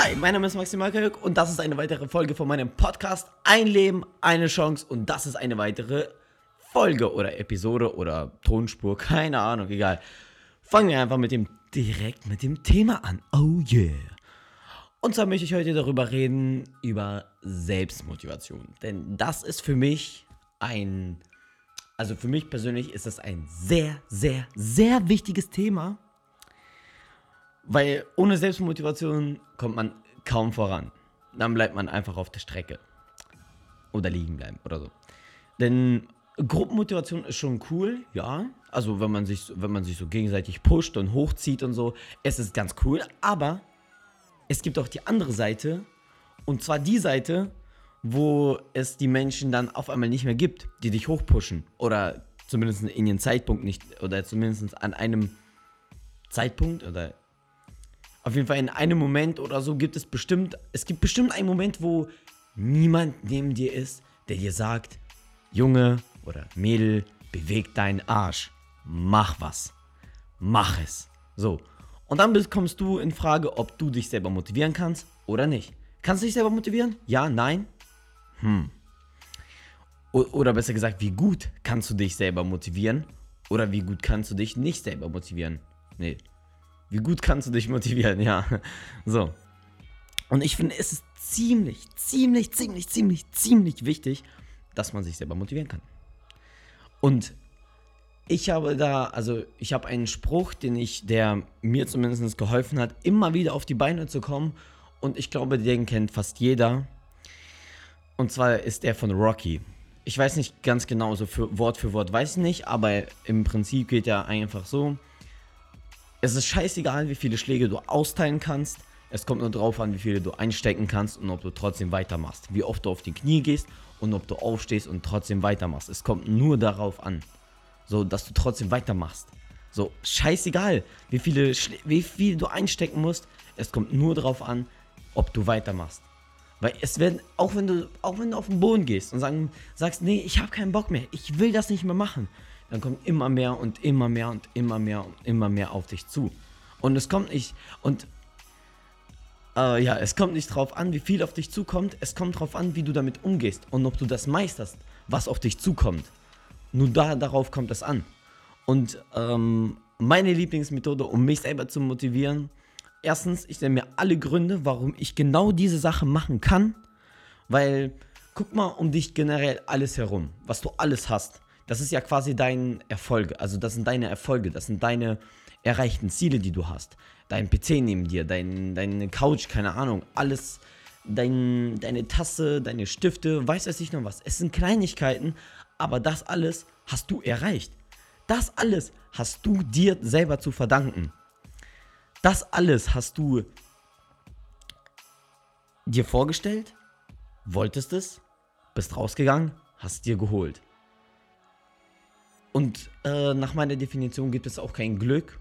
Hi, mein Name ist Maximal Kajük und das ist eine weitere Folge von meinem Podcast Ein Leben, eine Chance und das ist eine weitere Folge oder Episode oder Tonspur, keine Ahnung, egal. Fangen wir einfach mit dem direkt mit dem Thema an. Oh yeah. Und zwar möchte ich heute darüber reden über Selbstmotivation, denn das ist für mich ein also für mich persönlich ist das ein sehr sehr sehr wichtiges Thema weil ohne Selbstmotivation kommt man kaum voran. Dann bleibt man einfach auf der Strecke. Oder liegen bleiben oder so. Denn Gruppenmotivation ist schon cool, ja. Also wenn man sich, wenn man sich so gegenseitig pusht und hochzieht und so, es ist ganz cool. Aber es gibt auch die andere Seite. Und zwar die Seite, wo es die Menschen dann auf einmal nicht mehr gibt, die dich hochpushen. Oder zumindest in ihren Zeitpunkt nicht, oder zumindest an einem Zeitpunkt oder auf jeden Fall in einem Moment oder so gibt es bestimmt, es gibt bestimmt einen Moment, wo niemand neben dir ist, der dir sagt, Junge oder Mädel, beweg deinen Arsch, mach was, mach es. So. Und dann kommst du in Frage, ob du dich selber motivieren kannst oder nicht. Kannst du dich selber motivieren? Ja, nein? Hm. Oder besser gesagt, wie gut kannst du dich selber motivieren? Oder wie gut kannst du dich nicht selber motivieren? Nee, wie gut kannst du dich motivieren? Ja. So. Und ich finde, es ist ziemlich, ziemlich, ziemlich, ziemlich, ziemlich wichtig, dass man sich selber motivieren kann. Und ich habe da, also ich habe einen Spruch, den ich, der mir zumindest geholfen hat, immer wieder auf die Beine zu kommen. Und ich glaube, den kennt fast jeder. Und zwar ist der von Rocky. Ich weiß nicht ganz genau, so für Wort für Wort weiß ich nicht, aber im Prinzip geht er einfach so. Es ist scheißegal, wie viele Schläge du austeilen kannst. Es kommt nur darauf an, wie viele du einstecken kannst und ob du trotzdem weitermachst. Wie oft du auf die Knie gehst und ob du aufstehst und trotzdem weitermachst. Es kommt nur darauf an, so dass du trotzdem weitermachst. So, scheißegal, wie viele Schlä wie viel du einstecken musst. Es kommt nur darauf an, ob du weitermachst. Weil es werden, auch wenn du, auch wenn du auf den Boden gehst und sagen, sagst, nee, ich habe keinen Bock mehr, ich will das nicht mehr machen, dann kommt immer mehr und immer mehr und immer mehr und immer mehr auf dich zu. Und es kommt nicht, und äh, ja, es kommt nicht drauf an, wie viel auf dich zukommt, es kommt drauf an, wie du damit umgehst und ob du das meisterst, was auf dich zukommt. Nur da, darauf kommt es an. Und ähm, meine Lieblingsmethode, um mich selber zu motivieren, erstens, ich nenne mir alle Gründe, warum ich genau diese Sache machen kann, weil guck mal um dich generell alles herum, was du alles hast das ist ja quasi dein Erfolg. Also das sind deine Erfolge, das sind deine erreichten Ziele, die du hast. Dein PC neben dir, dein, deine Couch, keine Ahnung, alles, dein, deine Tasse, deine Stifte, weiß es nicht noch was. Es sind Kleinigkeiten, aber das alles hast du erreicht. Das alles hast du dir selber zu verdanken. Das alles hast du dir vorgestellt, wolltest es, bist rausgegangen, hast dir geholt. Und äh, nach meiner Definition gibt es auch kein Glück.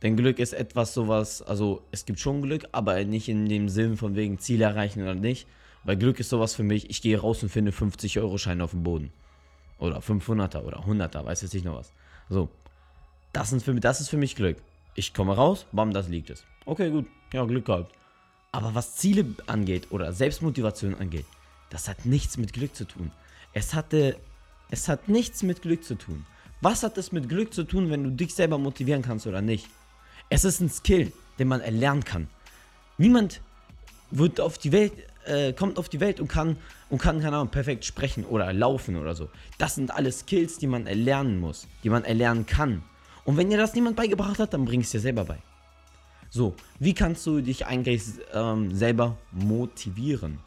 Denn Glück ist etwas sowas, also es gibt schon Glück, aber nicht in dem Sinn von wegen Ziel erreichen oder nicht. Weil Glück ist sowas für mich, ich gehe raus und finde 50-Euro-Scheine auf dem Boden. Oder 500er oder 100er, weiß jetzt nicht noch was. So. Das, sind für das ist für mich Glück. Ich komme raus, bam, das liegt es. Okay, gut, ja, Glück gehabt. Aber was Ziele angeht oder Selbstmotivation angeht, das hat nichts mit Glück zu tun. Es hatte es hat nichts mit Glück zu tun. Was hat es mit Glück zu tun, wenn du dich selber motivieren kannst oder nicht? Es ist ein Skill, den man erlernen kann. Niemand wird auf die Welt, äh, kommt auf die Welt und kann, und kann, keine Ahnung, perfekt sprechen oder laufen oder so. Das sind alles Skills, die man erlernen muss, die man erlernen kann. Und wenn dir das niemand beigebracht hat, dann bring es dir selber bei. So, wie kannst du dich eigentlich ähm, selber motivieren?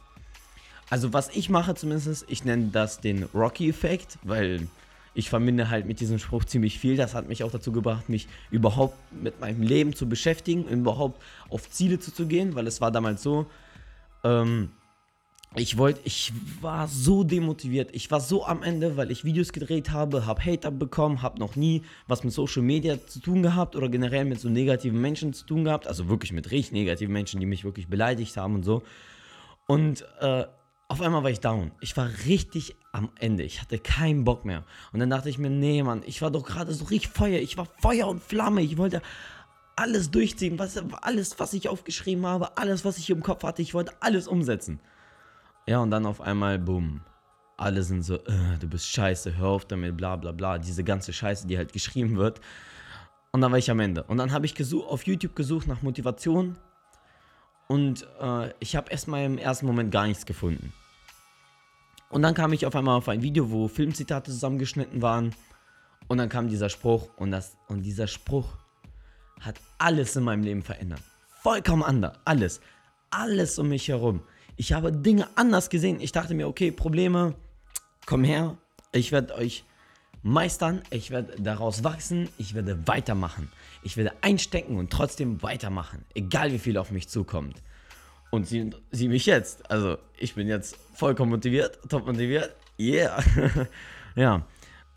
Also was ich mache zumindest, ich nenne das den Rocky-Effekt, weil ich verbinde halt mit diesem Spruch ziemlich viel. Das hat mich auch dazu gebracht, mich überhaupt mit meinem Leben zu beschäftigen, überhaupt auf Ziele zuzugehen, weil es war damals so, ähm, ich wollte, ich war so demotiviert, ich war so am Ende, weil ich Videos gedreht habe, habe Hater bekommen, habe noch nie was mit Social Media zu tun gehabt oder generell mit so negativen Menschen zu tun gehabt, also wirklich mit richtig negativen Menschen, die mich wirklich beleidigt haben und so. Und äh, auf einmal war ich down. Ich war richtig am Ende. Ich hatte keinen Bock mehr. Und dann dachte ich mir, nee, Mann, ich war doch gerade so richtig Feuer. Ich war Feuer und Flamme. Ich wollte alles durchziehen, was, alles, was ich aufgeschrieben habe, alles, was ich im Kopf hatte, ich wollte alles umsetzen. Ja, und dann auf einmal, boom. Alle sind so, äh, du bist scheiße, hör auf damit, bla bla bla. Diese ganze Scheiße, die halt geschrieben wird. Und dann war ich am Ende. Und dann habe ich auf YouTube gesucht nach Motivation. Und äh, ich habe erstmal im ersten Moment gar nichts gefunden. Und dann kam ich auf einmal auf ein Video, wo Filmzitate zusammengeschnitten waren. Und dann kam dieser Spruch. Und, das, und dieser Spruch hat alles in meinem Leben verändert. Vollkommen anders. Alles. Alles um mich herum. Ich habe Dinge anders gesehen. Ich dachte mir, okay, Probleme, komm her. Ich werde euch meistern. Ich werde daraus wachsen. Ich werde weitermachen. Ich werde einstecken und trotzdem weitermachen. Egal wie viel auf mich zukommt. Und sie, sie mich jetzt. Also, ich bin jetzt vollkommen motiviert, top motiviert. Yeah. ja.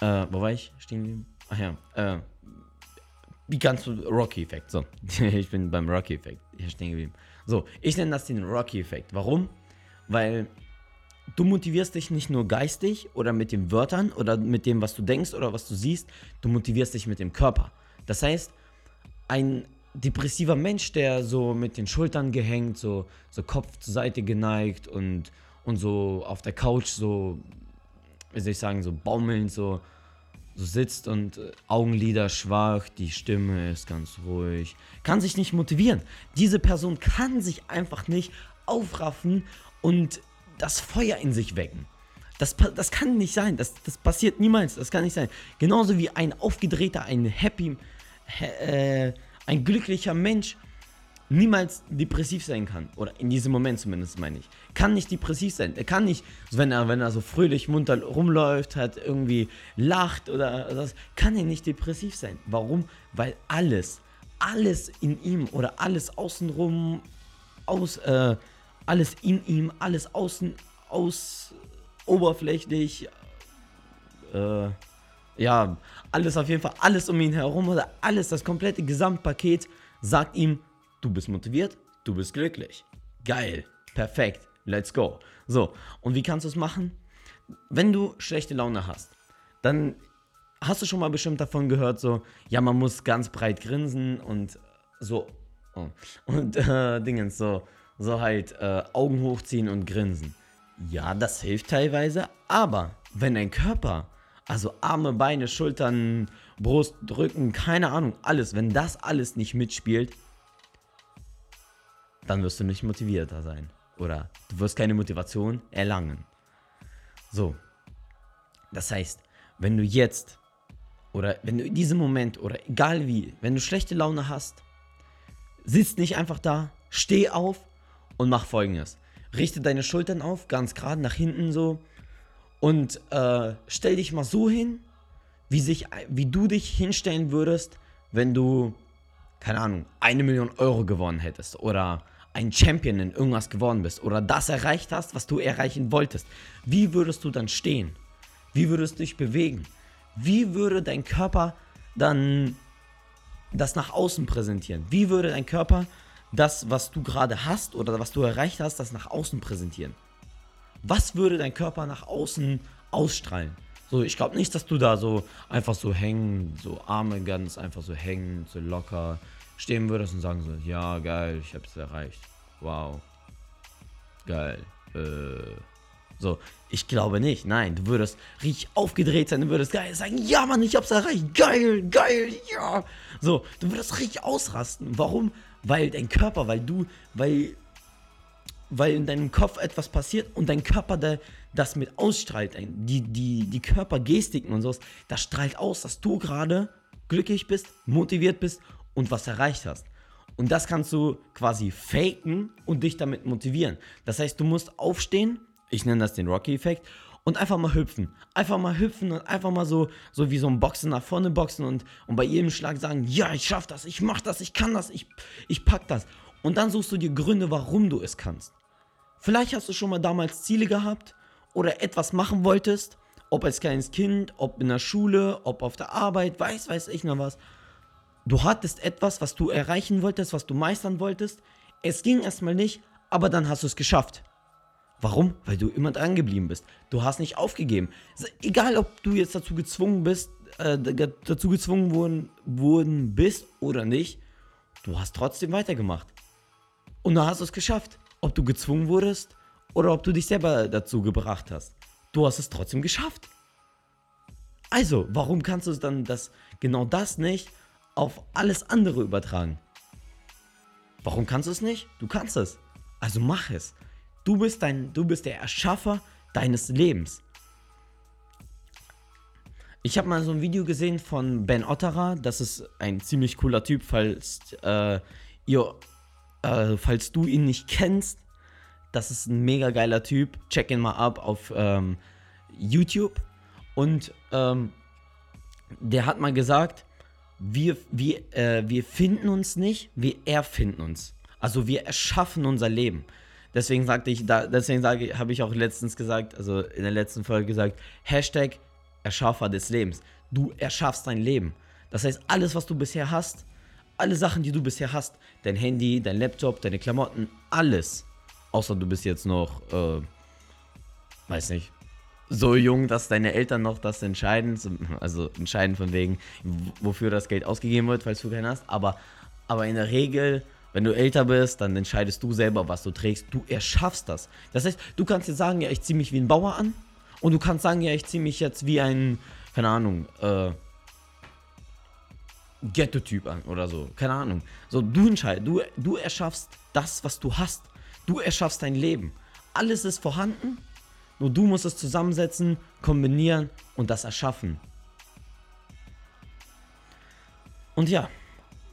Äh, wo war ich stehen geblieben? Ach ja. Äh, wie kannst du Rocky-Effekt? So, ich bin beim Rocky-Effekt hier stehen geblieben. So, ich nenne das den Rocky-Effekt. Warum? Weil du motivierst dich nicht nur geistig oder mit den Wörtern oder mit dem, was du denkst oder was du siehst, du motivierst dich mit dem Körper. Das heißt, ein depressiver Mensch, der so mit den Schultern gehängt, so, so Kopf zur Seite geneigt und, und so auf der Couch so, wie soll ich sagen, so baumelnd, so so sitzt und äh, Augenlider schwach, die Stimme ist ganz ruhig, kann sich nicht motivieren. Diese Person kann sich einfach nicht aufraffen und das Feuer in sich wecken. Das, das kann nicht sein. Das, das passiert niemals. Das kann nicht sein. Genauso wie ein aufgedrehter, ein happy, äh, ein glücklicher Mensch niemals depressiv sein kann. Oder in diesem Moment zumindest, meine ich. Kann nicht depressiv sein. Er kann nicht, wenn er, wenn er so fröhlich munter rumläuft, hat irgendwie lacht oder das, kann er nicht depressiv sein. Warum? Weil alles, alles in ihm oder alles außenrum, aus, äh, alles in ihm, alles außen, aus, oberflächlich, äh, ja, alles auf jeden Fall, alles um ihn herum oder alles, das komplette Gesamtpaket sagt ihm, Du bist motiviert, du bist glücklich. Geil, perfekt, let's go. So, und wie kannst du es machen? Wenn du schlechte Laune hast, dann hast du schon mal bestimmt davon gehört, so, ja, man muss ganz breit grinsen und so, und äh, Dingens, so, so halt äh, Augen hochziehen und grinsen. Ja, das hilft teilweise, aber wenn dein Körper, also Arme, Beine, Schultern, Brust, Rücken, keine Ahnung, alles, wenn das alles nicht mitspielt, dann wirst du nicht motivierter sein. Oder du wirst keine Motivation erlangen. So. Das heißt, wenn du jetzt oder wenn du in diesem Moment oder egal wie, wenn du schlechte Laune hast, sitzt nicht einfach da, steh auf und mach folgendes. Richte deine Schultern auf, ganz gerade nach hinten so und äh, stell dich mal so hin, wie, sich, wie du dich hinstellen würdest, wenn du, keine Ahnung, eine Million Euro gewonnen hättest oder ein Champion in irgendwas geworden bist oder das erreicht hast, was du erreichen wolltest, wie würdest du dann stehen? Wie würdest du dich bewegen? Wie würde dein Körper dann das nach außen präsentieren? Wie würde dein Körper das, was du gerade hast oder was du erreicht hast, das nach außen präsentieren? Was würde dein Körper nach außen ausstrahlen? So, ich glaube nicht, dass du da so einfach so hängen, so Arme ganz einfach so hängen, so locker, stehen würdest und sagen so, ja, geil, ich habe es erreicht. Wow. Geil. Äh, so, ich glaube nicht. Nein, du würdest richtig aufgedreht sein, du würdest geil sagen, ja Mann, ich hab's erreicht. Geil, geil, ja. So, du würdest richtig ausrasten. Warum? Weil dein Körper, weil du, weil weil in deinem Kopf etwas passiert und dein Körper der, das mit ausstrahlt, die, die, die Körpergestiken und sowas, das strahlt aus, dass du gerade glücklich bist, motiviert bist und was erreicht hast. Und das kannst du quasi faken und dich damit motivieren. Das heißt, du musst aufstehen, ich nenne das den Rocky-Effekt, und einfach mal hüpfen. Einfach mal hüpfen und einfach mal so, so wie so ein Boxen nach vorne boxen und, und bei jedem Schlag sagen, ja, ich schaff das, ich mach das, ich kann das, ich, ich pack das. Und dann suchst du dir Gründe, warum du es kannst. Vielleicht hast du schon mal damals Ziele gehabt oder etwas machen wolltest, ob als kleines Kind, ob in der Schule, ob auf der Arbeit, weiß, weiß ich noch was. Du hattest etwas, was du erreichen wolltest, was du meistern wolltest. Es ging erstmal nicht, aber dann hast du es geschafft. Warum? Weil du immer dran geblieben bist. Du hast nicht aufgegeben. Egal, ob du jetzt dazu gezwungen bist, äh, dazu gezwungen worden, worden bist oder nicht, du hast trotzdem weitergemacht. Und dann hast du es geschafft. Ob du gezwungen wurdest oder ob du dich selber dazu gebracht hast. Du hast es trotzdem geschafft. Also, warum kannst du dann das, genau das nicht auf alles andere übertragen? Warum kannst du es nicht? Du kannst es. Also mach es. Du bist, dein, du bist der Erschaffer deines Lebens. Ich habe mal so ein Video gesehen von Ben Otterer. Das ist ein ziemlich cooler Typ, falls äh, ihr, äh, falls du ihn nicht kennst. Das ist ein mega geiler Typ. Check ihn mal ab auf ähm, YouTube. Und ähm, der hat mal gesagt, wir, wir, äh, wir finden uns nicht, wir erfinden uns. Also wir erschaffen unser Leben. Deswegen sagte ich, da, deswegen sage, habe ich auch letztens gesagt, also in der letzten Folge gesagt, Hashtag Erschaffer des Lebens. Du erschaffst dein Leben. Das heißt, alles, was du bisher hast, alle Sachen, die du bisher hast, dein Handy, dein Laptop, deine Klamotten, alles. Außer du bist jetzt noch, äh, weiß nicht, so jung, dass deine Eltern noch das entscheiden, also entscheiden von wegen, wofür das Geld ausgegeben wird, falls du keinen hast. Aber, aber in der Regel, wenn du älter bist, dann entscheidest du selber, was du trägst. Du erschaffst das. Das heißt, du kannst jetzt sagen, ja, ich ziehe mich wie ein Bauer an. Und du kannst sagen, ja, ich ziehe mich jetzt wie ein, keine Ahnung, äh, Ghetto-Typ an oder so. Keine Ahnung. So, du entscheidest, du, du erschaffst das, was du hast. Du erschaffst dein Leben. Alles ist vorhanden, nur du musst es zusammensetzen, kombinieren und das erschaffen. Und ja,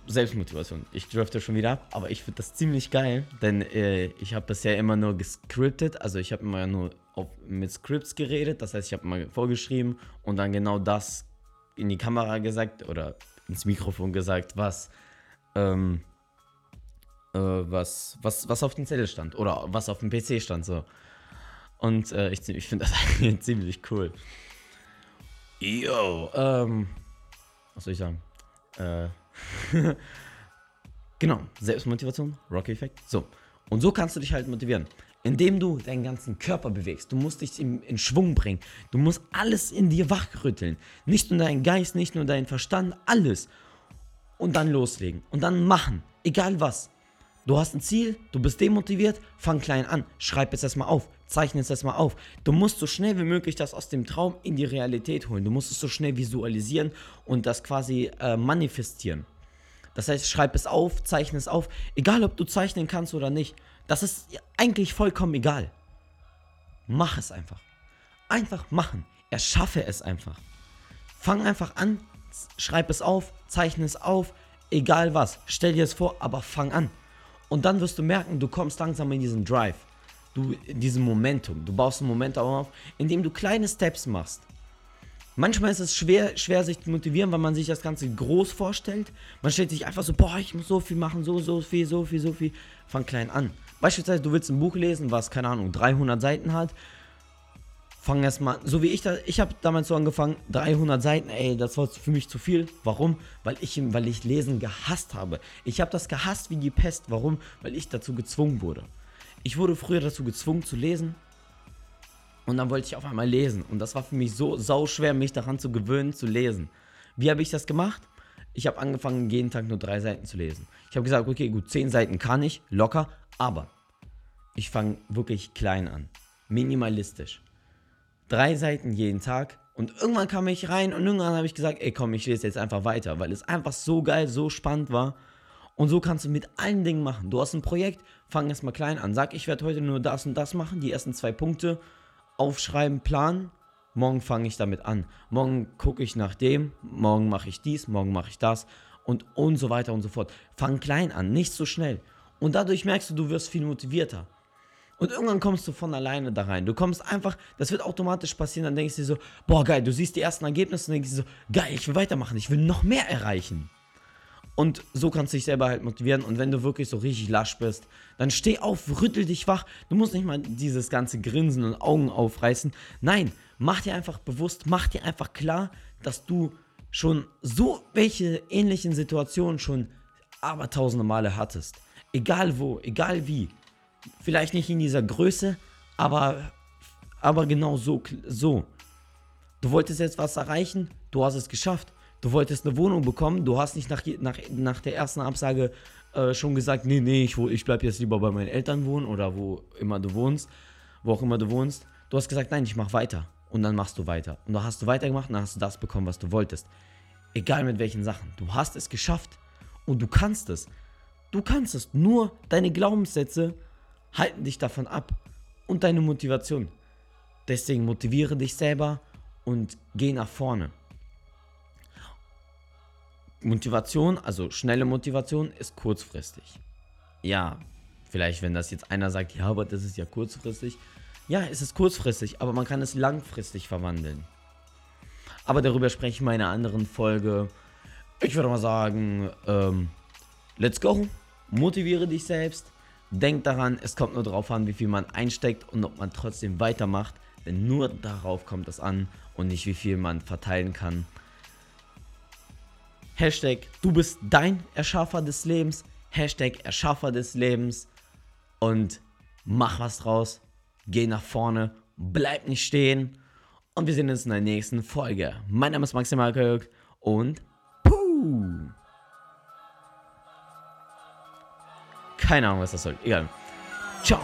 Selbstmotivation. Ich drifte schon wieder ab, aber ich finde das ziemlich geil, denn äh, ich habe bisher immer nur gescriptet, also ich habe immer nur auf, mit Scripts geredet, das heißt, ich habe mal vorgeschrieben und dann genau das in die Kamera gesagt oder ins Mikrofon gesagt, was, ähm, äh, was, was, was auf dem Zettel stand oder was auf dem PC stand, so. Und äh, ich, ich finde das eigentlich ziemlich cool. Yo, ähm, was soll ich sagen? Äh, genau, Selbstmotivation, Rocky-Effekt. So, und so kannst du dich halt motivieren. Indem du deinen ganzen Körper bewegst. Du musst dich in, in Schwung bringen. Du musst alles in dir wachrütteln. Nicht nur deinen Geist, nicht nur deinen Verstand, alles. Und dann loslegen. Und dann machen. Egal was. Du hast ein Ziel, du bist demotiviert, fang klein an, schreib es erstmal auf, zeichne es erstmal auf. Du musst so schnell wie möglich das aus dem Traum in die Realität holen. Du musst es so schnell visualisieren und das quasi äh, manifestieren. Das heißt, schreib es auf, zeichne es auf, egal ob du zeichnen kannst oder nicht. Das ist eigentlich vollkommen egal. Mach es einfach. Einfach machen. Erschaffe es einfach. Fang einfach an, schreib es auf, zeichne es auf, egal was. Stell dir es vor, aber fang an. Und dann wirst du merken, du kommst langsam in diesen Drive. Du, in diesem Momentum. Du baust ein Momentum auf, indem du kleine Steps machst. Manchmal ist es schwer, schwer sich zu motivieren, weil man sich das Ganze groß vorstellt. Man stellt sich einfach so, boah, ich muss so viel machen, so, so viel, so viel, so viel. Fang klein an. Beispielsweise, du willst ein Buch lesen, was, keine Ahnung, 300 Seiten hat fang erstmal, so wie ich da, ich habe damals so angefangen, 300 Seiten, ey, das war für mich zu viel. Warum? Weil ich, weil ich Lesen gehasst habe. Ich habe das gehasst wie die Pest. Warum? Weil ich dazu gezwungen wurde. Ich wurde früher dazu gezwungen zu lesen und dann wollte ich auf einmal lesen und das war für mich so sau schwer, mich daran zu gewöhnen, zu lesen. Wie habe ich das gemacht? Ich habe angefangen, jeden Tag nur drei Seiten zu lesen. Ich habe gesagt, okay, gut, zehn Seiten kann ich, locker, aber ich fange wirklich klein an, minimalistisch drei Seiten jeden Tag. Und irgendwann kam ich rein und irgendwann habe ich gesagt, ey komm, ich lese jetzt einfach weiter, weil es einfach so geil, so spannend war. Und so kannst du mit allen Dingen machen. Du hast ein Projekt, fang erst mal klein an. Sag, ich werde heute nur das und das machen, die ersten zwei Punkte aufschreiben, planen. Morgen fange ich damit an. Morgen gucke ich nach dem, morgen mache ich dies, morgen mache ich das und und so weiter und so fort. Fang klein an, nicht so schnell. Und dadurch merkst du, du wirst viel motivierter. Und irgendwann kommst du von alleine da rein. Du kommst einfach, das wird automatisch passieren, dann denkst du dir so, boah geil, du siehst die ersten Ergebnisse und denkst dir so, geil, ich will weitermachen, ich will noch mehr erreichen. Und so kannst du dich selber halt motivieren. Und wenn du wirklich so richtig lasch bist, dann steh auf, rüttel dich wach. Du musst nicht mal dieses ganze Grinsen und Augen aufreißen. Nein, mach dir einfach bewusst, mach dir einfach klar, dass du schon so welche ähnlichen Situationen schon aber tausende Male hattest. Egal wo, egal wie. Vielleicht nicht in dieser Größe, aber, aber genau so, so. Du wolltest jetzt was erreichen, du hast es geschafft. Du wolltest eine Wohnung bekommen, du hast nicht nach, nach, nach der ersten Absage äh, schon gesagt, nee, nee, ich, ich bleib jetzt lieber bei meinen Eltern wohnen oder wo immer du wohnst, wo auch immer du wohnst. Du hast gesagt, nein, ich mach weiter. Und dann machst du weiter. Und dann hast du weitergemacht und dann hast du das bekommen, was du wolltest. Egal mit welchen Sachen. Du hast es geschafft. Und du kannst es. Du kannst es. Nur deine Glaubenssätze halten dich davon ab. Und deine Motivation. Deswegen motiviere dich selber und geh nach vorne. Motivation, also schnelle Motivation, ist kurzfristig. Ja, vielleicht, wenn das jetzt einer sagt, ja, aber das ist ja kurzfristig. Ja, es ist kurzfristig, aber man kann es langfristig verwandeln. Aber darüber spreche ich in meiner anderen Folge. Ich würde mal sagen, ähm, let's go. Motiviere dich selbst. Denk daran, es kommt nur darauf an, wie viel man einsteckt und ob man trotzdem weitermacht. Denn nur darauf kommt es an und nicht wie viel man verteilen kann. Hashtag, du bist dein Erschaffer des Lebens. Hashtag Erschaffer des Lebens. Und mach was draus. Geh nach vorne. Bleib nicht stehen. Und wir sehen uns in der nächsten Folge. Mein Name ist Maximal Kirk und Keine Ahnung, was das soll. Egal. Ciao.